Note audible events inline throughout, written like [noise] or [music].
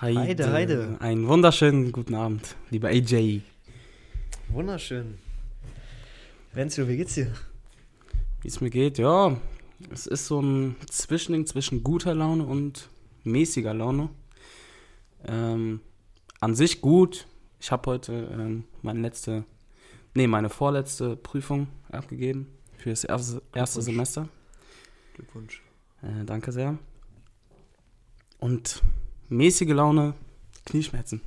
Heide, Heide, Heide. Einen wunderschönen guten Abend, lieber AJ. Wunderschön. Renzo, wie geht's dir? Wie es mir geht, ja, es ist so ein Zwischending zwischen guter Laune und mäßiger Laune. Ähm, an sich gut. Ich habe heute ähm, meine letzte, nee, meine vorletzte Prüfung abgegeben für das erste, erste Glückwunsch. Semester. Glückwunsch. Äh, danke sehr. Und mäßige Laune, Knieschmerzen.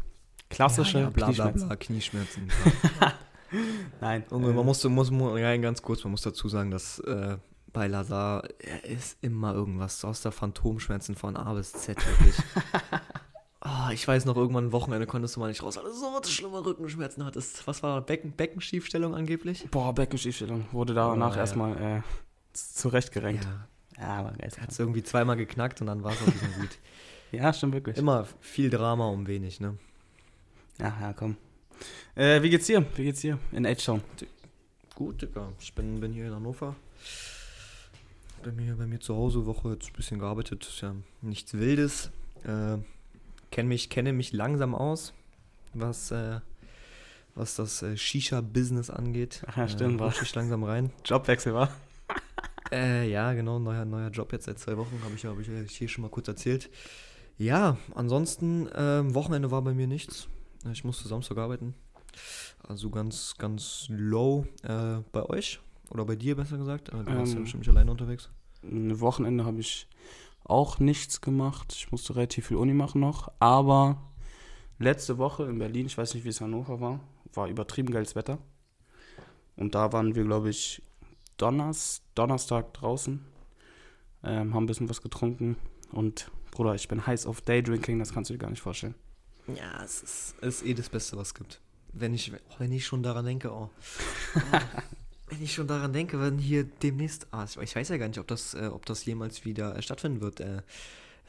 Klassische ja, ja, bla, bla, Knieschmerzen. bla, Knieschmerzen. [laughs] Nein. Junge, äh, man muss, muss, muss rein ganz kurz, man muss dazu sagen, dass äh, bei Lazar er ist immer irgendwas aus der Phantomschmerzen von A bis Z wirklich. [laughs] Ah, ich weiß noch, irgendwann am Wochenende konntest du mal nicht raus, weil du so schlimme Rückenschmerzen hattest. Was war Becken, Beckenschiefstellung angeblich? Boah, Beckenschiefstellung. Wurde danach Oh, erstmal äh, zurechtgerenkt. Ja, Ja, aber geil. hat es irgendwie zweimal geknackt und dann war es auch wieder gut. [laughs] Ja, stimmt wirklich. Immer viel Drama um wenig, ne? Ja, ja, komm. Äh, wie geht's dir? Wie geht's dir in H-Town? Gut, Digga. Ich bin, bin hier in Hannover. Bei mir, bei mir zu Hause, Woche jetzt ein bisschen gearbeitet. Ist ja nichts Wildes. Äh, kenn mich, kenne mich langsam aus, was, äh, was das äh, Shisha-Business angeht. Ja, stimmt, Äh, war- ich langsam rein. Jobwechsel war? Äh, ja, genau, neuer, neuer Job jetzt seit zwei Wochen, habe ich, hab ich hier schon mal kurz erzählt. Ja, ansonsten, ähm, Wochenende war bei mir nichts. Ich musste Samstag arbeiten. Also ganz, ganz low. Äh, bei euch? Oder bei dir besser gesagt? Äh, du warst ja Ähm, bestimmt nicht alleine unterwegs. Ein Wochenende habe ich auch nichts gemacht. Ich musste relativ viel Uni machen noch. Aber letzte Woche in Berlin, ich weiß nicht, wie es in Hannover war, war übertrieben geiles Wetter. Und da waren wir, glaube ich, Donners, Donnerstag draußen. Ähm, haben ein bisschen was getrunken. Und Bruder, ich bin heiß auf Daydrinking, das kannst du dir gar nicht vorstellen. Ja, es ist, ist eh das Beste, was es gibt. Wenn ich, wenn ich schon daran denke, oh. [laughs] wenn ich schon daran denke, wenn hier demnächst, ah, ich weiß ja gar nicht, ob das, äh, ob das jemals wieder äh, stattfinden wird. Äh,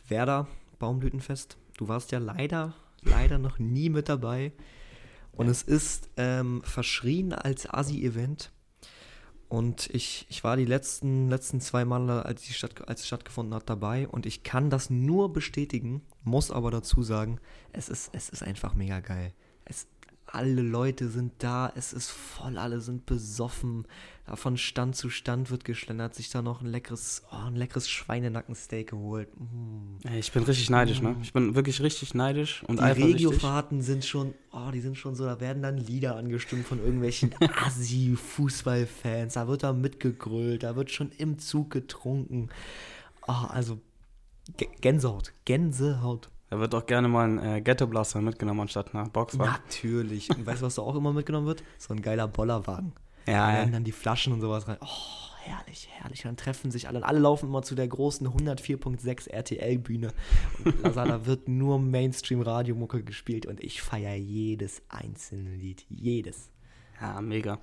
Werder, Baumblütenfest. Du warst ja leider, leider noch nie mit dabei. Und es ist ähm, verschrien als Asi-Event. Und ich, ich war die letzten, letzten zwei Male, als, die statt, als es stattgefunden hat, dabei. Und ich kann das nur bestätigen, muss aber dazu sagen, es ist, es ist einfach mega geil. Es, alle Leute sind da, es ist voll, alle sind besoffen. Da von Stand zu Stand wird geschlendert, sich da noch ein leckeres, oh, ein leckeres Schweinenackensteak geholt. Mm. Ey, Ich bin richtig neidisch, ne? Ich bin wirklich richtig neidisch und Die. Regiofahrten sind schon, oh, die sind schon so, da werden dann Lieder angestimmt von irgendwelchen [laughs] Assi-Fußballfans. Da wird da mitgegrölt, da wird schon im Zug getrunken. Oh, also Gänsehaut, Gänsehaut. Da wird auch gerne mal ein äh, Ghetto Blaster mitgenommen anstatt einer Boxwagen. Natürlich. Und weißt du, was da auch immer mitgenommen wird? So ein geiler Bollerwagen. Da Ja, werden ja. dann die Flaschen und sowas rein. Oh, herrlich, herrlich. Dann treffen sich alle. Alle laufen immer zu der großen 104.6 RTL-Bühne. Und [laughs] Lazada wird nur Mainstream-Radiomucke gespielt und ich feiere jedes einzelne Lied. Jedes. Ja, mega.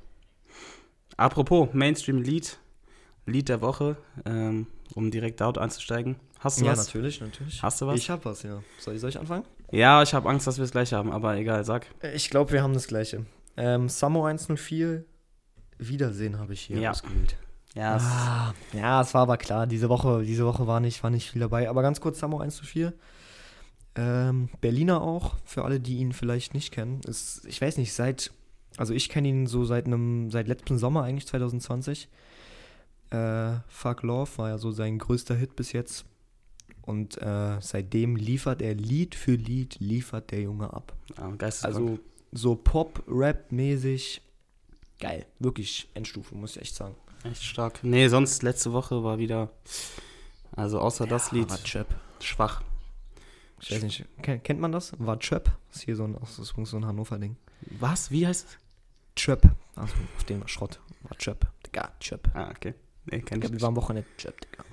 Apropos Mainstream-Lied, Lied der Woche, ähm, um direkt dort einzusteigen. Hast du Ja, was? natürlich, natürlich. Hast du was? Ich hab was, ja. Soll ich, soll ich anfangen? Ja, ich habe Angst, dass wir es gleich haben, aber egal, sag. Ich glaube, wir haben das gleiche. Ähm, Samo 104, Wiedersehen habe ich hier Ja. ausgewählt. Ja, es- Ah, ja, es war aber klar. Diese Woche, diese Woche war, nicht, war nicht viel dabei. Aber ganz kurz, Samo 1 zu 4. Ähm, Berliner auch, für alle, die ihn vielleicht nicht kennen. Ist, ich weiß nicht, seit, also ich kenne ihn so seit einem, seit letztem Sommer eigentlich, 2020. Äh, Fuck Love war ja so sein größter Hit bis jetzt. Und äh, seitdem liefert er Lied für Lied, liefert der Junge ab. ja, geisteskrank. Also so Pop-Rap-mäßig. Geil. Wirklich Endstufe, muss ich echt sagen. echt stark. Nee, sonst letzte Woche war wieder, also außer das Lied, War Chöp. schwach. Ich weiß nicht, kennt, man das? War Chöp? Das ist hier so ein, ist so ein Hannover-Ding. Was? Wie heißt es? Chöp. Also auf war Schrott. War Chöp. Digga, Chöp. Ah, okay. Nee, kenn Digga, ich wir nicht. waren am Wochenende Chöp, Digga.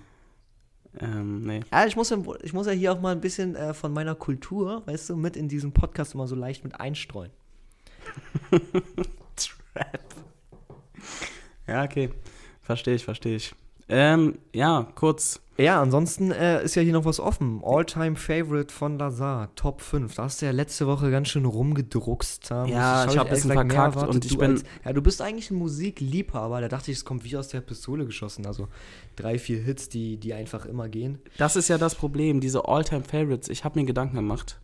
Ähm, nee. Ja, ich muss, ja, ich muss ja hier auch mal ein bisschen äh, von meiner Kultur, weißt du, mit in diesen Podcast immer so leicht mit einstreuen. [laughs] Trap. Ja, okay. Verstehe ich, verstehe ich. Ähm, ja, kurz. Ja, ansonsten äh, ist ja hier noch was offen. All-Time Favorite von Lazar, Top 5. Da hast du ja letzte Woche ganz schön rumgedruckst. Da Ja, ich hab ein ehrlich bisschen verkackt und ich du bin- Als, ja, du bist eigentlich ein Musikliebhaber. Da dachte ich, es kommt wie aus der Pistole geschossen. Also drei, vier Hits, die, die einfach immer gehen. Das ist ja das Problem, diese All-Time-Favorites. Ich habe mir Gedanken gemacht.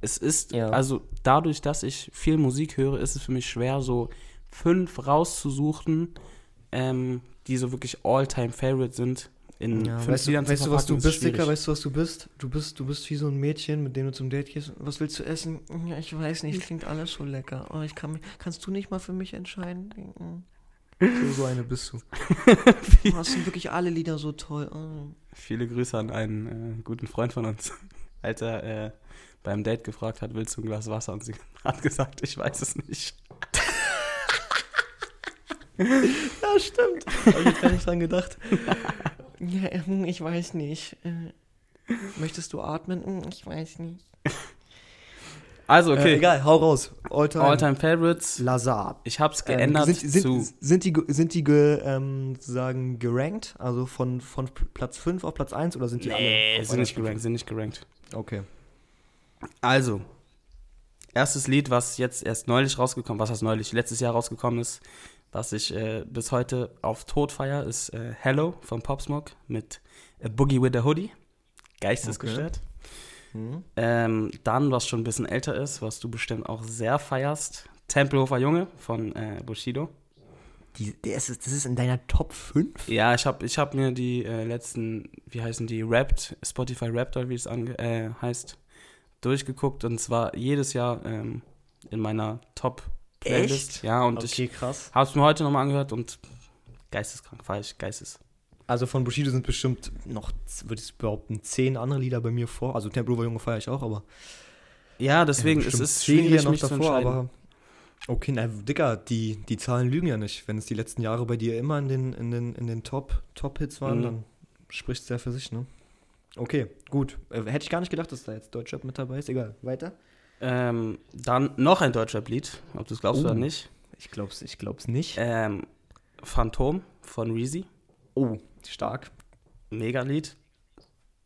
es ist, Ja. also dadurch, dass ich viel Musik höre, ist es für mich schwer, so fünf rauszusuchen, ähm, die so wirklich All-Time-Favorite sind. In Ja, weißt du, weißt du, was du bist, Dicker? Weißt du, was du bist? Du bist, du bist wie so ein Mädchen, mit dem du zum Date gehst. Was willst du essen? Ja, ich weiß nicht, [laughs] klingt alles so lecker. Oh, ich kann mich, kannst du nicht mal für mich entscheiden? So, so eine bist du. [laughs] Du hast wirklich alle Lieder so toll. Oh. Viele Grüße an einen äh, guten Freund von uns, [laughs] als er äh, beim Date gefragt hat, willst du ein Glas Wasser? Und sie hat gesagt, ich weiß es nicht. [laughs] Ja, stimmt. Habe ich jetzt gar nicht dran gedacht. [laughs] ja, hm, ich weiß nicht. Äh, Möchtest du atmen? Hm, Ich weiß nicht. Also, okay. Äh, egal, hau raus. All-time. All-Time Favorites. Lazar. Ich habe es geändert Ähm, sind, sind, zu. sind die, sind die ge, ähm, sozusagen gerankt? Also von, von Platz 5 auf Platz 1 oder sind die Nee, alle? sind nicht gerankt, sind nicht gerankt. Okay. Also, erstes Lied, was jetzt erst neulich rausgekommen, was heißt neulich, letztes Jahr rausgekommen ist, was ich äh, bis heute auf Tod feier, ist äh, Hello von Pop Smoke mit A Boogie with a Hoodie. Geistesgestört. Mhm. Ähm, dann, was schon ein bisschen älter ist, was du bestimmt auch sehr feierst, Tempelhofer Junge von äh, Bushido. Die, der ist, das ist in deiner Top 5? Ja, ich habe ich hab mir die äh, letzten, wie heißen die, Rapped, Spotify Rapped oder wie es äh, heißt, durchgeguckt und zwar jedes Jahr ähm, in meiner Top-Playlist. Echt? Ja, und okay, ich krass. habe es mir heute nochmal angehört und geisteskrank, ich, geistes. Also von Bushido sind bestimmt noch, würde ich behaupten, 10 andere Lieder bei mir vor. Also Tempelhofer Junge feiere ich auch, aber Ja, deswegen Ja, es ist zehn schwierig, Lieder noch mich davor, aber okay, na Dicker, die, die Zahlen lügen ja nicht. Wenn es die letzten Jahre bei dir immer in den, in den, in den Top, Top-Hits waren, Mhm. dann spricht es ja für sich, ne? Okay, gut. Äh, hätte ich gar nicht gedacht, dass da jetzt Deutschrap mit dabei ist. Egal, weiter. Ähm, dann noch ein deutscher Lied, ob du es glaubst Oh. oder nicht. Ich glaub's, ich glaub's nicht. Ähm, Phantom von Reezy, oh, stark. Mega-Lied.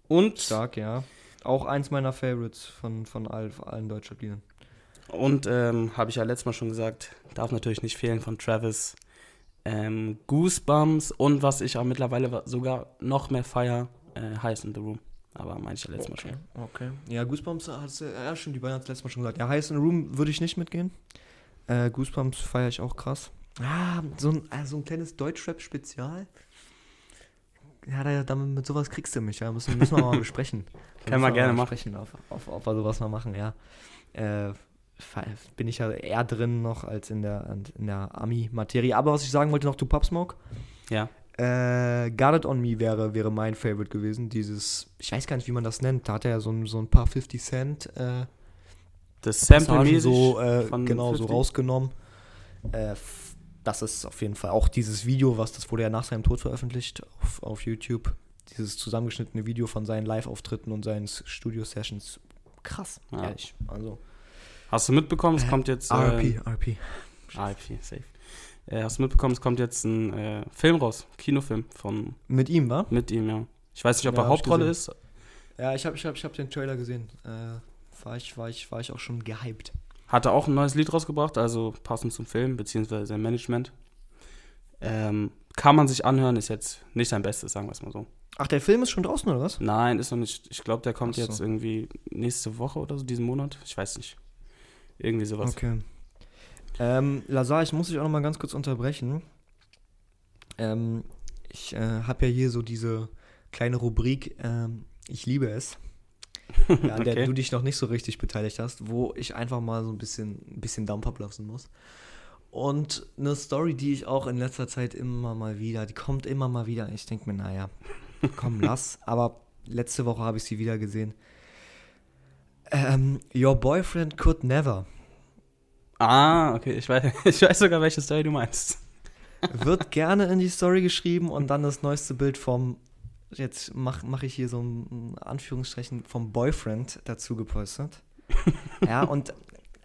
Und Stark, ja. Auch eins meiner Favorites von, von all, allen Deutschrap-Liedern. Und ähm, habe ich ja letztes Mal schon gesagt, darf natürlich nicht fehlen von Travis. Ähm, Goosebumps und was ich auch mittlerweile sogar noch mehr feier, äh, Highs in the Room. Aber meine ich ja letztes Mal schon. Okay. Ja, Goosebumps hast du, ja stimmt, die beiden hat es letztes Mal schon gesagt. Ja, Highest in the Room würde ich nicht mitgehen. Äh, Goosebumps feiere ich auch krass. Ah, so ein, äh, so ein kleines Deutschrap-Spezial. Ja, da, damit, mit sowas kriegst du mich, ja. Müssen, müssen wir mal [laughs] [laughs] besprechen. Können wir gerne mal machen. Besprechen, auf, auf, auf wir sowas mal machen, ja. Äh, bin ich ja eher drin noch als in der, in der Ami-Materie. Aber was ich sagen wollte noch zu Pop Smoke. Ja. Äh, It On Me wäre, wäre mein Favorite gewesen. Dieses, ich weiß gar nicht, wie man das nennt. Da hat er ja so, ein- so ein paar 50 Cent äh, Das Sample-mäßig so, äh, genau, so 50. rausgenommen. Äh, das ist auf jeden Fall auch dieses Video, was das wurde ja nach seinem Tod veröffentlicht auf, auf YouTube. Dieses zusammengeschnittene Video von seinen Live-Auftritten und seinen Studio-Sessions. Krass, Ja. ehrlich. Also, Hast du mitbekommen, es Äh, kommt jetzt. RP, RP. RIP, safe. Äh, hast du mitbekommen, es kommt jetzt ein äh, Film raus, Kinofilm von Mit ihm, wa? mit ihm, ja. Ich weiß nicht, ob Ja, er Hauptrolle ist. Ja, ich habe ich hab, ich hab den Trailer gesehen. Äh, war, ich, war, ich, war ich auch schon gehypt. Hat er auch ein neues Lied rausgebracht, also passend zum Film, beziehungsweise sein Management. Ähm, kann man sich anhören, ist jetzt nicht sein Bestes, sagen wir es mal so. Ach, der Film ist schon draußen, oder was? Nein, ist noch nicht. Ich glaube, der kommt so. jetzt irgendwie nächste Woche oder so, diesen Monat. Ich weiß nicht. Irgendwie sowas. Okay. Ähm, Lazar, ich muss dich auch noch mal ganz kurz unterbrechen. Ähm, ich äh, habe ja hier so diese kleine Rubrik, ähm, ich liebe es, ja, an der Okay. du dich noch nicht so richtig beteiligt hast, wo ich einfach mal so ein bisschen, ein bisschen Dampf ablassen muss. Und eine Story, die ich auch in letzter Zeit immer mal wieder, die kommt immer mal wieder. Ich denke mir, naja, komm, [laughs] lass. Aber letzte Woche habe ich sie wieder gesehen. Ähm, Your boyfriend could never. Ah, okay. Ich weiß, [laughs] ich weiß sogar, welche Story du meinst. Wird [laughs] gerne in die Story geschrieben und dann das neueste Bild vom, jetzt mache mach ich hier so ein Anführungsstrichen, vom Boyfriend dazu gepostet. [laughs] ja, und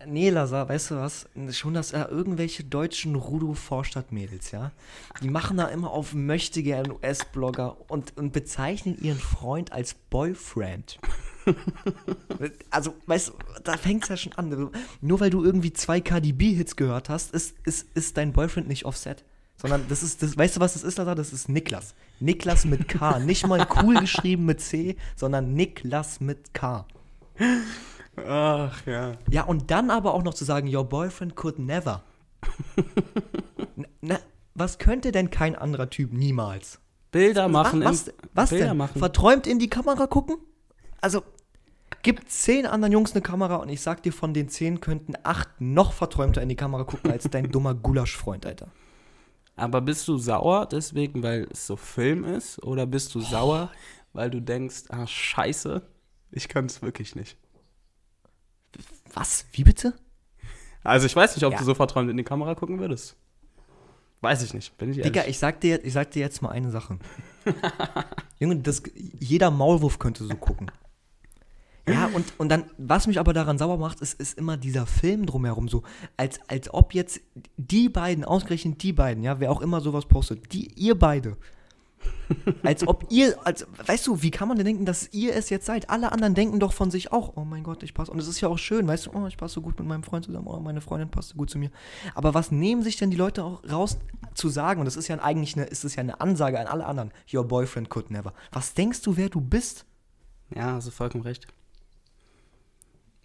nee, Lazar, weißt du was? Schon, dass äh, irgendwelche deutschen Rudo-Vorstadt-Mädels, ja, die machen da immer auf möchtegern US-Blogger und, und bezeichnen ihren Freund als Boyfriend. [laughs] Also, weißt du, da fängt es ja schon an. Nur weil du irgendwie zwei KDB-Hits gehört hast, ist, ist, ist dein Boyfriend nicht offset. Sondern das ist, das, weißt du, was das ist, Lazar? Das ist Niklas. Niklas mit K. [laughs] Nicht mal cool geschrieben mit C, sondern Niklas mit K. Ach ja. Ja, und dann aber auch noch zu sagen, your boyfriend could never. [laughs] na, na, was könnte denn kein anderer Typ niemals? Bilder machen. was, was, was Bilder denn? machen. Verträumt in die Kamera gucken? Also, gibt zehn anderen Jungs eine Kamera und ich sag dir, von den zehn könnten acht noch verträumter in die Kamera gucken als dein [laughs] dummer Gulaschfreund, Alter. Aber bist du sauer deswegen, weil es so Film ist? Oder bist du sauer, weil du denkst, ah, scheiße, ich kann es wirklich nicht? Was? Wie bitte? Also ich weiß nicht, ob Ja. du so verträumt in die Kamera gucken würdest. Weiß ich nicht, bin ich ehrlich. Digga, ich sag, dir, ich sag dir jetzt mal eine Sache. [laughs] Junge, das, jeder Maulwurf könnte so gucken. Ja, und, und dann, was mich aber daran sauer macht, ist, ist immer dieser Film drumherum so, als, als ob jetzt die beiden, ausgerechnet die beiden, ja, wer auch immer sowas postet, die, ihr beide, als ob ihr, als, weißt du, wie kann man denn denken, dass ihr es jetzt seid? Alle anderen denken doch von sich auch, oh mein Gott, ich passe, und es ist ja auch schön, weißt du, oh, ich passe so gut mit meinem Freund zusammen, oh, meine Freundin passt so gut zu mir. Aber was nehmen sich denn die Leute auch raus zu sagen? Und das ist ja eigentlich eine, ist es ja eine Ansage an alle anderen, your boyfriend could never. Was denkst du, wer du bist? Ja, hast du vollkommen recht.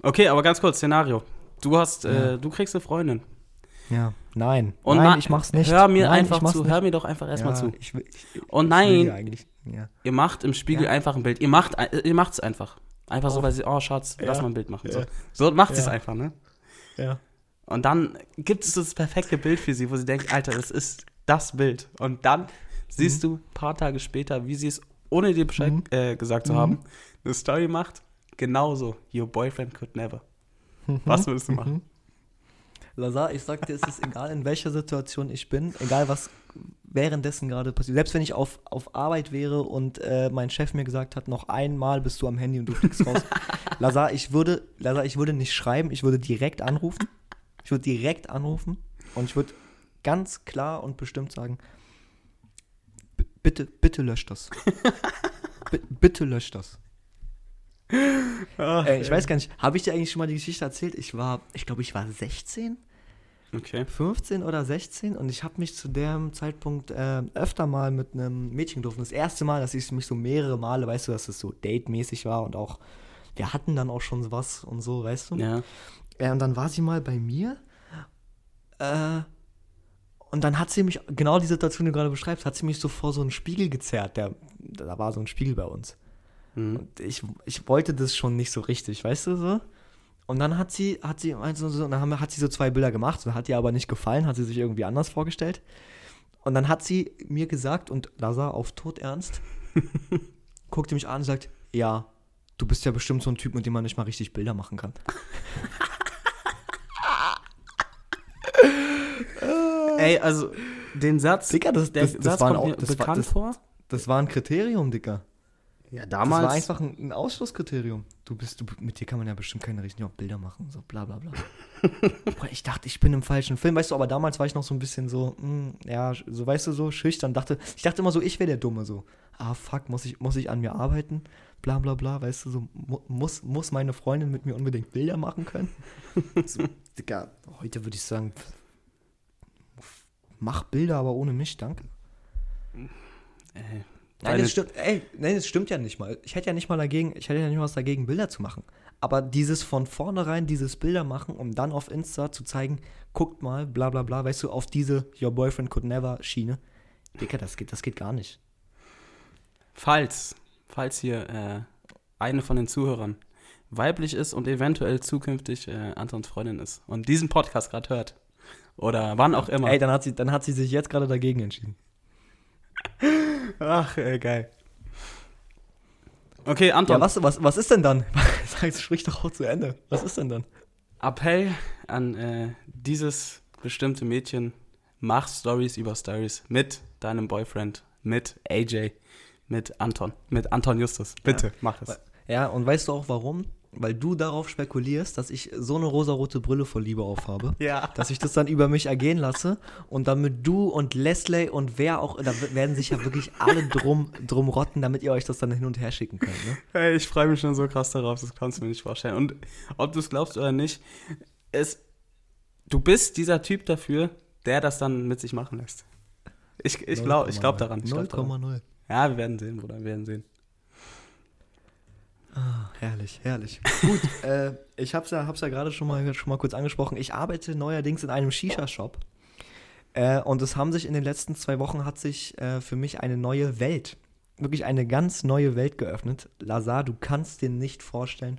Okay, aber ganz kurz, Szenario. Du hast, äh, du kriegst eine Freundin. Ja, nein. Und nein, ich mach's nicht. Hör mir nein, einfach zu, nicht. hör mir doch einfach erstmal ja, zu. Ich will, ich, Und ich ja nein, ja. ihr macht im Spiegel Ja. einfach ein Bild. Ihr macht, äh, ihr macht's einfach. Einfach so, Oh. weil sie, oh Schatz, lass Ja. mal ein Bild machen. So, Ja. so macht sie es Ja. einfach, ne? ja. Und dann gibt es das perfekte Bild für sie, wo sie denkt, Alter, das ist das Bild. Und dann siehst du ein paar Tage später, wie sie es, ohne dir Bescheid Mhm. äh, gesagt zu Mhm. haben, eine Story macht. Genauso. Your boyfriend could never. Was würdest du machen? Mhm. Lazar, ich sag dir, es ist egal, in welcher Situation ich bin, egal was währenddessen gerade passiert. Selbst wenn ich auf, auf Arbeit wäre und äh, mein Chef mir gesagt hat, noch einmal bist du am Handy und du fliegst raus. [laughs] Lazar, ich würde, Lazar, ich würde nicht schreiben, ich würde direkt anrufen. Ich würde direkt anrufen und ich würde ganz klar und bestimmt sagen, "B- bitte, bitte löscht das. [laughs] B bitte löscht das. [laughs] Äh, ich weiß gar nicht, habe ich dir eigentlich schon mal die Geschichte erzählt? Ich war, ich glaube, ich war 16, Okay. 15 oder 16 und ich habe mich zu dem Zeitpunkt äh, öfter mal mit einem Mädchen getroffen. Das erste Mal, dass ich mich so mehrere Male, weißt du, dass es so datemäßig war und auch, wir hatten dann auch schon was und so, weißt du? Ja. Äh, und dann war sie mal bei mir. Äh, und dann hat sie mich, genau die Situation, die du gerade beschreibst, hat sie mich so vor so einen Spiegel gezerrt. Der, da war so ein Spiegel bei uns. Mhm. Und ich, ich wollte das schon nicht so richtig, weißt du so? Und dann hat sie, hat sie, also so, dann haben, hat sie so zwei Bilder gemacht, so hat ihr aber nicht gefallen, hat sie sich irgendwie anders vorgestellt. Und dann hat sie mir gesagt, und Lazar auf Tod ernst, [laughs] guckte mich an und sagt, ja, du bist ja bestimmt so ein Typ, mit dem man nicht mal richtig Bilder machen kann. [laughs] Ey, also den Satz, Digga, das, der das, das, Satz war ein, kommt mir das, war, bekannt das, vor. das war ein Kriterium, Dicker. Ja, Das damals. war einfach ein, ein Ausschlusskriterium. Du bist, du, mit dir kann man ja bestimmt keine richtigen Bilder machen, so bla bla bla. [laughs] Bruder, ich dachte, ich bin im falschen Film, weißt du, aber damals war ich noch so ein bisschen so, mm, ja, so weißt du, so schüchtern. Dachte, ich dachte immer so, ich wäre der Dumme, so. Ah, fuck, muss ich, muss ich an mir arbeiten? Bla bla bla, weißt du, so, mu muss, muss meine Freundin mit mir unbedingt Bilder machen können? [laughs] so, Digga, heute würde ich sagen, mach Bilder, aber ohne mich, danke. Ey, Nein, das stimmt, ey, nein, das stimmt ja nicht mal. Ich hätte ja nicht mal dagegen, ich hätte ja nicht mal was dagegen, Bilder zu machen. Aber dieses von vornherein, dieses Bilder machen, um dann auf Insta zu zeigen, guckt mal, bla bla bla, weißt du, auf diese Your Boyfriend Could Never Schiene. Dicker, das geht, das geht gar nicht. falls, falls hier äh, eine von den Zuhörern weiblich ist und eventuell zukünftig äh, Antons Freundin ist und diesen Podcast gerade hört oder wann auch immer. Ey, dann hat sie, dann hat sie sich jetzt gerade dagegen entschieden. Ach, ey, geil. Okay, Anton, Ja, was, was, was ist denn dann? [laughs] Sag, sprich doch auch zu Ende. Was ist denn dann? Appell an äh, dieses bestimmte Mädchen, mach Stories über Stories mit deinem Boyfriend, mit AJ, mit Anton, mit Anton Justus. Bitte, mach es. Ja, und weißt du auch warum? Weil du darauf spekulierst, dass ich so eine rosarote Brille vor Liebe aufhabe. Ja. dass ich das dann über mich ergehen lasse und damit du und Leslie und wer auch, da werden sich ja wirklich alle drum, drum rotten, damit ihr euch das dann hin und her schicken könnt. Ne? Hey, ich freue mich schon so krass darauf, das kannst du mir nicht vorstellen. Und ob du es glaubst oder nicht, es, du bist dieser Typ dafür, der das dann mit sich machen lässt. Ich, ich glaube ich glaub daran. Ich glaub daran. 0,0. Ja, wir werden sehen, Bruder, wir werden sehen. Herrlich, herrlich. Gut, [laughs] äh, ich hab's ja, hab's ja gerade schon mal, schon mal kurz angesprochen. Ich arbeite neuerdings in einem Shisha-Shop. Äh, und es haben sich in den letzten zwei Wochen hat sich äh, für mich eine neue Welt, wirklich eine ganz neue Welt geöffnet. Lazar, du kannst dir nicht vorstellen,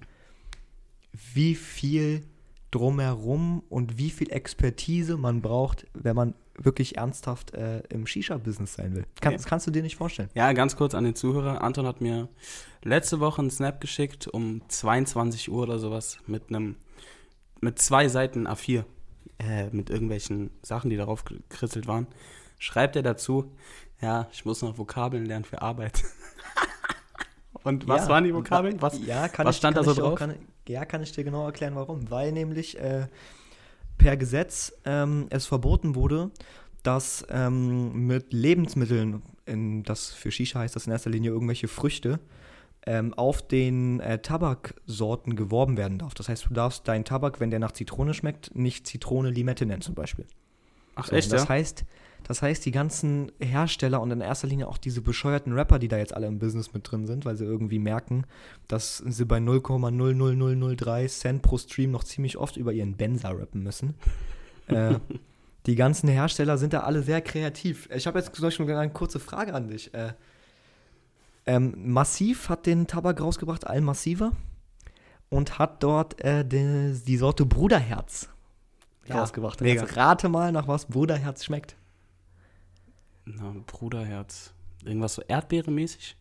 wie viel drumherum und wie viel Expertise man braucht, wenn man wirklich ernsthaft äh, im Shisha-Business sein will. Kann, Okay. Das kannst du dir nicht vorstellen. Ja, ganz kurz an den Zuhörer. Anton hat mir letzte Woche einen Snap geschickt um 22 Uhr oder sowas mit einem mit zwei Seiten A4 äh, mit irgendwelchen Sachen, die darauf gekritzelt waren. Schreibt er dazu, ja, ich muss noch Vokabeln lernen für Arbeit. [laughs] Und was Ja, waren die Vokabeln? Was? ja, kann was ich, stand da so dir auch- drauf? Kann, ja, kann ich dir genau erklären, warum. Weil nämlich äh, per Gesetz ähm, es verboten wurde, dass ähm, mit Lebensmitteln, in, das für Shisha heißt das in erster Linie irgendwelche Früchte, ähm, auf den äh, Tabaksorten geworben werden darf. Das heißt, du darfst deinen Tabak, wenn der nach Zitrone schmeckt, nicht Zitrone Limette nennen zum Beispiel. Ach So, echt, das ja? heißt, das heißt, die ganzen Hersteller und in erster Linie auch diese bescheuerten Rapper, die da jetzt alle im Business mit drin sind, weil sie irgendwie merken, dass sie bei 0,00003 Cent pro Stream noch ziemlich oft über ihren Benzer rappen müssen. [laughs] äh, die ganzen Hersteller sind da alle sehr kreativ. Ich habe jetzt zum Beispiel eine kurze Frage an dich. Äh, ähm, Massiv hat den Tabak rausgebracht, Al Massiva, und hat dort äh, die, die Sorte Bruderherz Ja, rausgebracht. mega. Jetzt rate mal, nach was Bruderherz schmeckt. Na, Bruderherz. Irgendwas so Erdbeere-mäßig?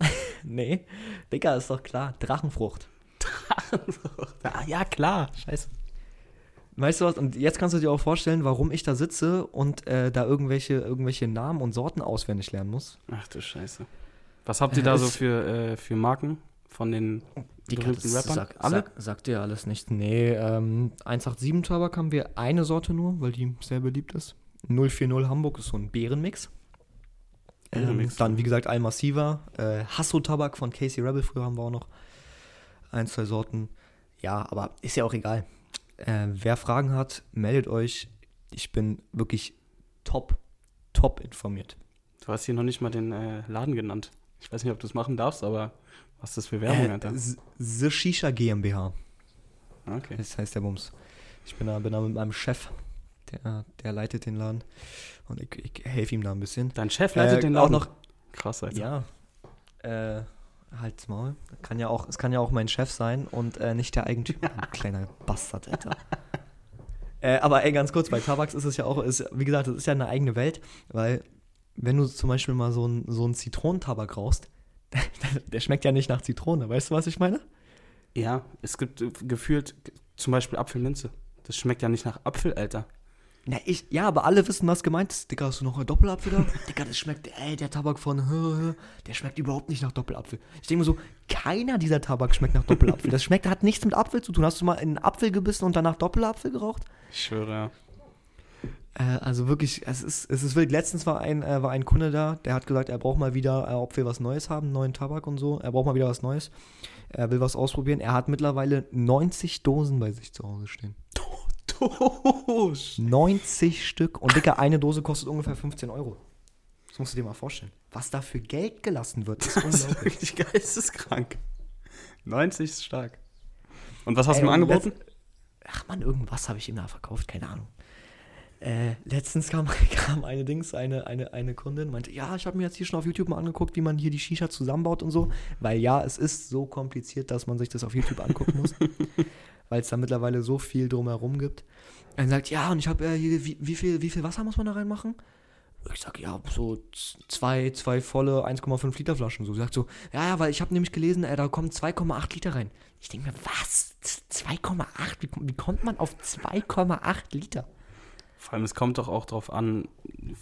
[laughs] Nee, Digga, ist doch klar. Drachenfrucht. [laughs] Ah, ja, klar. Scheiße. Weißt du was? Und jetzt kannst du dir auch vorstellen, warum ich da sitze und äh, da irgendwelche, irgendwelche Namen und Sorten auswendig lernen muss. Ach du Scheiße. Was habt ihr Äh, da so es- für, äh, für Marken von den berühmten Rappern? Sag, Alle? Sag, sagt dir alles nicht. Nee, ähm, 187 Tabak haben wir eine Sorte nur, weil die sehr beliebt ist. 040 Hamburg ist so ein Bärenmix. Ähm, dann, wie gesagt, Al-Massiva. Äh, Hasso-Tabak von Casey Rebel, früher haben wir auch noch ein, zwei Sorten. Ja, aber ist ja auch egal. Äh, wer Fragen hat, meldet euch. Ich bin wirklich top, top informiert. Du hast hier noch nicht mal den äh, Laden genannt. Ich weiß nicht, ob du es machen darfst, aber was ist das für Werbung, Alter? Äh, S- The Shisha GmbH. Okay. Das heißt der Bums. Ich bin da, bin da mit meinem Chef, der, der leitet den Laden. Und ich, ich helfe ihm da ein bisschen. Dein Chef leitet Äh, den auch Laden. noch- Krass, Alter. Ja. Äh, halt's Maul. Kann ja auch, es kann ja auch mein Chef sein und äh, nicht der Eigentümer. [laughs] Kleiner Bastard, Alter. äh, aber ey, ganz kurz, bei Tabaks ist es ja auch, ist, wie gesagt, es ist ja eine eigene Welt, weil wenn du zum Beispiel mal so einen so Zitronentabak rauchst, [laughs] der schmeckt ja nicht nach Zitrone. Weißt du, was ich meine? Ja, es gibt äh, gefühlt zum Beispiel Apfelminze. Das schmeckt ja nicht nach Apfel, Alter. Na, ich, ja, aber alle wissen, was gemeint ist. Digga, hast du noch einen Doppelapfel da? [laughs] Digga, das schmeckt, ey, der Tabak von, der schmeckt überhaupt nicht nach Doppelapfel. Ich denke mir so, keiner dieser Tabak schmeckt nach Doppelapfel. Das schmeckt, hat nichts mit Apfel zu tun. Hast du mal in einen Apfel gebissen und danach Doppelapfel geraucht? Ich schwöre, ja. Äh, also wirklich, es ist, es ist wild. Letztens war ein, äh, war ein Kunde da, der hat gesagt, er braucht mal wieder, äh, ob wir was Neues haben, neuen Tabak und so. Er braucht mal wieder was Neues. Er will was ausprobieren. Er hat mittlerweile 90 Dosen bei sich zu Hause stehen. Tosch. 90 Stück. Und Dicker, eine Dose kostet ungefähr 15 Euro. Das musst du dir mal vorstellen. Was da für Geld gelassen wird, ist [laughs] Das ist unglaublich. wirklich geisteskrank. 90 ist stark. Und was hast du mir und angeboten? Ach man, irgendwas habe ich ihm da verkauft, keine Ahnung. Äh, letztens kam, [laughs] kam eine Dings, eine, eine, eine Kundin, meinte, ja, ich habe mir jetzt hier schon auf YouTube mal angeguckt, wie man hier die Shisha zusammenbaut und so. Weil ja, es ist so kompliziert, dass man sich das auf YouTube angucken muss. [laughs] weil es da mittlerweile so viel drumherum gibt. Er sagt, ja, und ich habe äh, hier, wie, wie, viel, wie viel Wasser muss man da reinmachen? Ich sag, ja, so zwei, zwei volle 1,5 Liter Flaschen. So, sagt so, ja, ja, weil ich habe nämlich gelesen, äh, da kommen 2,8 Liter rein. Ich denke mir, was? Z- 2,8? Wie, wie kommt man auf 2,8 Liter? Vor allem, es kommt doch auch drauf an,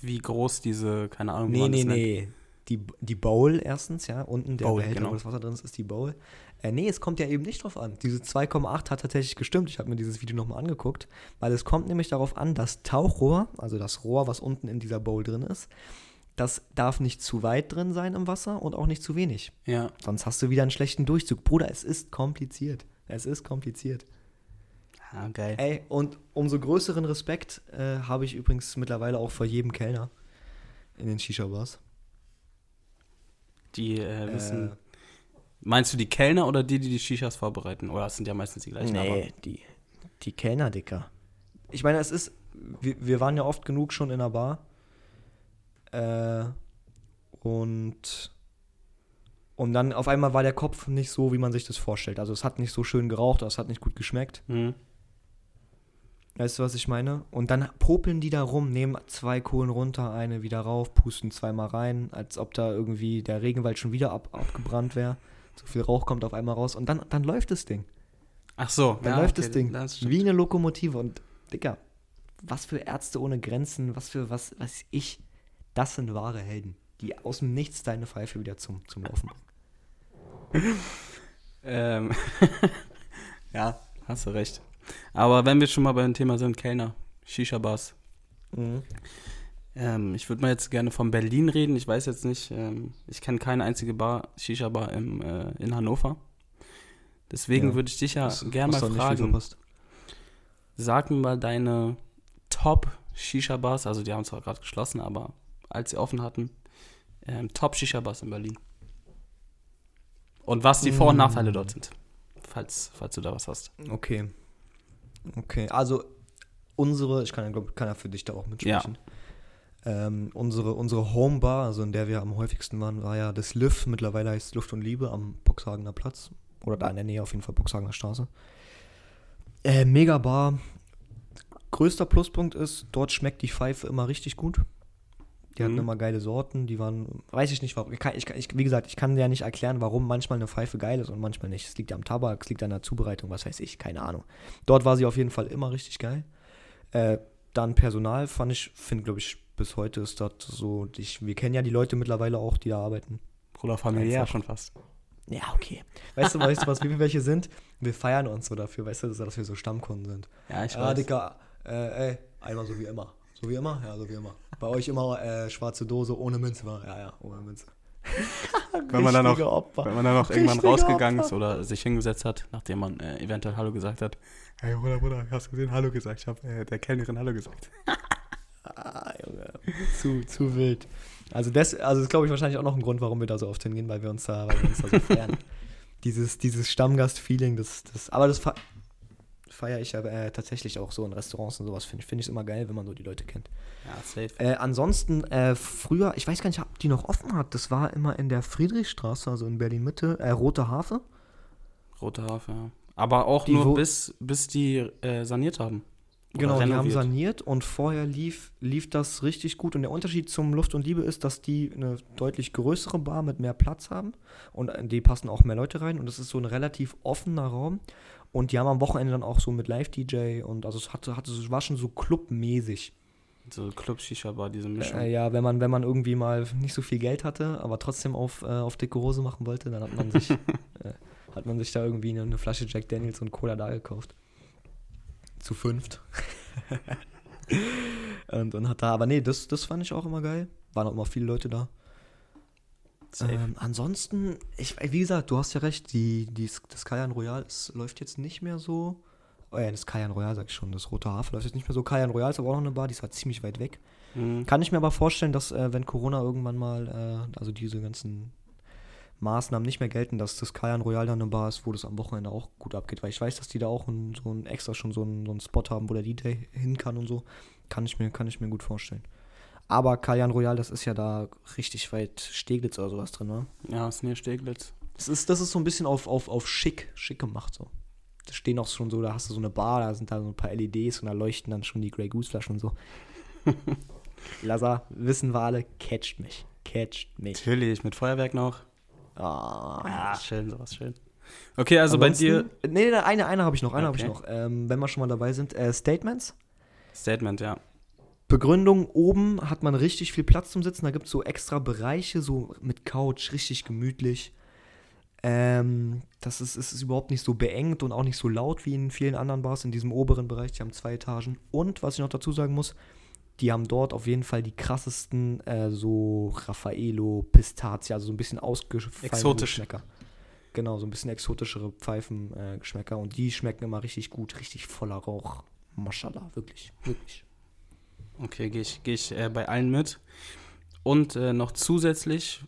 wie groß diese, keine Ahnung, Nee, nee, nee. Die, die Bowl erstens, ja, unten der Bowl, Behälter, genau. wo das Wasser drin ist, ist die Bowl. Äh, nee, es kommt ja eben nicht drauf an. Diese 2,8 hat tatsächlich gestimmt. Ich habe mir dieses Video nochmal angeguckt, weil es kommt nämlich darauf an, das Tauchrohr, also das Rohr, was unten in dieser Bowl drin ist, das darf nicht zu weit drin sein im Wasser und auch nicht zu wenig. Ja, Sonst hast du wieder einen schlechten Durchzug. Bruder, es ist kompliziert. Es ist kompliziert. ja geil. Ey, und umso größeren Respekt äh, habe ich übrigens mittlerweile auch vor jedem Kellner in den Shisha-Bars. Die äh, wissen, Meinst du die Kellner oder die, die die Shishas vorbereiten? Oder das sind ja meistens die gleichen. Nee, die, die Kellner, Dicker. Ich meine, es ist, wir, wir waren ja oft genug schon in der Bar. Äh, und, und dann auf einmal war der Kopf nicht so, wie man sich das vorstellt. Also es hat nicht so schön geraucht, es hat nicht gut geschmeckt. Aber, hm. Weißt du, was ich meine? Und dann popeln die da rum, nehmen zwei Kohlen runter, eine wieder rauf, pusten zweimal rein, als ob da irgendwie der Regenwald schon wieder ab, abgebrannt wäre. So viel Rauch kommt auf einmal raus und dann, dann läuft das Ding. Ach so, Dann ja, läuft okay, das Ding. das wie eine Lokomotive. Und, Dicker, was für Ärzte ohne Grenzen, was für was weiß ich. Das sind wahre Helden, die aus dem Nichts deine Pfeife wieder zum, zum Laufen bringen. [laughs] Ähm, [laughs] ja, hast du recht. Aber wenn wir schon mal beim Thema sind, Kellner, Shisha-Bars. Mhm. Ähm, ich würde mal jetzt gerne von Berlin reden. Ich weiß jetzt nicht, ähm, ich kenne keine einzige Bar, Shisha-Bar äh, in Hannover. Deswegen Ja. würde ich dich ja gerne mal fragen. Sag mir mal deine Top-Shisha-Bars, also die haben zwar gerade geschlossen, aber als sie offen hatten, ähm, Top-Shisha-Bars in Berlin. Und was die Vor- und Mm. Nachteile dort sind, falls, falls du da was hast. Okay. Okay, also unsere, ich kann ja, glaube kann ja für dich da auch mitsprechen. Ähm, unsere, unsere Homebar, also in der wir am häufigsten waren, war ja das Liv, mittlerweile heißt es Luft und Liebe am Boxhagener Platz. Oder da in der Nähe auf jeden Fall Boxhagener Straße. Äh, mega Bar. Größter Pluspunkt ist, dort schmeckt die Pfeife immer richtig gut. Die hatten Mhm. immer geile Sorten, die waren, weiß ich nicht warum. Ich kann, ich, ich, wie gesagt, ich kann ja nicht erklären, warum manchmal eine Pfeife geil ist und manchmal nicht. Es liegt ja am Tabak, es liegt an der Zubereitung, was weiß ich, keine Ahnung. Dort war sie auf jeden Fall immer richtig geil. Äh, dann Personal fand ich, finde glaube ich, bis heute ist das so, ich, wir kennen ja die Leute mittlerweile auch, die da arbeiten. Bruder familiär schon fast. Ja, okay. Weißt du, weißt du, was wir welche sind? Wir feiern uns so dafür, weißt du, dass wir so Stammkunden sind. Ja, ich Ja, weiß. Dicker, äh, ey, einmal so wie immer. So wie immer? Ja, so wie immer. Bei euch immer äh, schwarze Dose ohne Münze, war? Ja, ja, ohne Münze. [laughs] Wenn man dann auch-. Wenn man dann auch irgendwann Richtige rausgegangen ist Opfer. oder sich hingesetzt hat, nachdem man äh, eventuell Hallo gesagt hat. Hey Bruder, Bruder, hast du gesehen? Hallo gesagt. Ich habe äh, der Kellnerin Hallo gesagt. [laughs] Ah, Junge. Zu, zu wild. Also das, also das glaube ich wahrscheinlich auch noch ein Grund, warum wir da so oft hingehen, weil wir uns da, weil wir uns da so [laughs] feiern. dieses, dieses Stammgast-Feeling, das, das, aber das fe- feiere ich ja äh, tatsächlich auch so in Restaurants und sowas, finde ich, finde ich immer geil, wenn man so die Leute kennt. Ja, safe. Äh, ansonsten, äh, früher, ich weiß gar nicht, ob die noch offen hat, das war immer in der Friedrichstraße, also in Berlin-Mitte, äh, Rote Hafe. Rote Hafe, ja. Aber auch Die nur bis, bis die äh, saniert haben. Genau, die haben renoviert. saniert und vorher lief, lief das richtig gut. Und der Unterschied zum Luft und Liebe ist, dass die eine deutlich größere Bar mit mehr Platz haben und die passen auch mehr Leute rein. Und es ist so ein relativ offener Raum. Und die haben am Wochenende dann auch so mit Live-DJ und also es hatte, hatte, war schon so clubmäßig. So Club-Shisha-Bar, diese Mischung. Äh, ja, wenn man, wenn man irgendwie mal nicht so viel Geld hatte, aber trotzdem auf, äh, auf dicke Hose machen wollte, dann hat man sich, [laughs] äh, hat man sich da irgendwie eine, eine Flasche Jack Daniels und Cola da gekauft. Zu fünft. [laughs] und, und hat da, aber nee, das, das fand ich auch immer geil. Waren auch immer viele Leute da. Ähm, ansonsten, ich, wie gesagt, du hast ja recht, die, die, das Kajan Royal es läuft jetzt nicht mehr so. Oh ja, das Kajan Royal sag ich schon, das Rote Hafe läuft jetzt nicht mehr so. Kajan Royal ist aber auch noch eine Bar, die ist halt ziemlich weit weg. Mhm. Kann ich mir aber vorstellen, dass äh, wenn Corona irgendwann mal, äh, also diese ganzen Maßnahmen nicht mehr gelten, dass das Kajan Royal dann eine Bar ist, wo das am Wochenende auch gut abgeht. Weil ich weiß, dass die da auch ein, so ein extra schon so einen, so einen Spot haben, wo der DJ hin kann und so. Kann ich mir, kann ich mir gut vorstellen. Aber Kajan Royal, das ist ja da richtig weit Steglitz oder sowas drin, ne? Ja, ist näher Steglitz. Das ist, das ist so ein bisschen auf, auf, auf schick, schick gemacht so. Da stehen auch schon so, da hast du so eine Bar, da sind da so ein paar LEDs und da leuchten dann schon die Grey Goose Flaschen und so. [laughs] Lazar, wissen wir alle, catcht mich. Catcht mich. Natürlich, mit Feuerwerk noch. Ah, Ja, schön, sowas schön. Okay, also bei dir Ansonsten- Nee, nee, eine, eine habe ich noch, eine habe ich Okay. noch. Ähm, wenn wir schon mal dabei sind. Äh, Statements. Statement, ja. Begründung, oben hat man richtig viel Platz zum Sitzen. Da gibt es so extra Bereiche, so mit Couch, richtig gemütlich. Ähm, das ist, es ist überhaupt nicht so beengt und auch nicht so laut wie in vielen anderen Bars in diesem oberen Bereich. Die haben zwei Etagen. Und was ich noch dazu sagen muss, die haben dort auf jeden Fall die krassesten, äh, so Raffaello, Pistazie, also so ein bisschen ausgefallene Exotisch. Geschmäcker. Genau, so ein bisschen exotischere Pfeifengeschmäcker. Äh, und die schmecken immer richtig gut, richtig voller Rauch. Mashallah, wirklich, wirklich. Okay, gehe ich, geh ich äh, bei allen mit. Und äh, noch zusätzlich,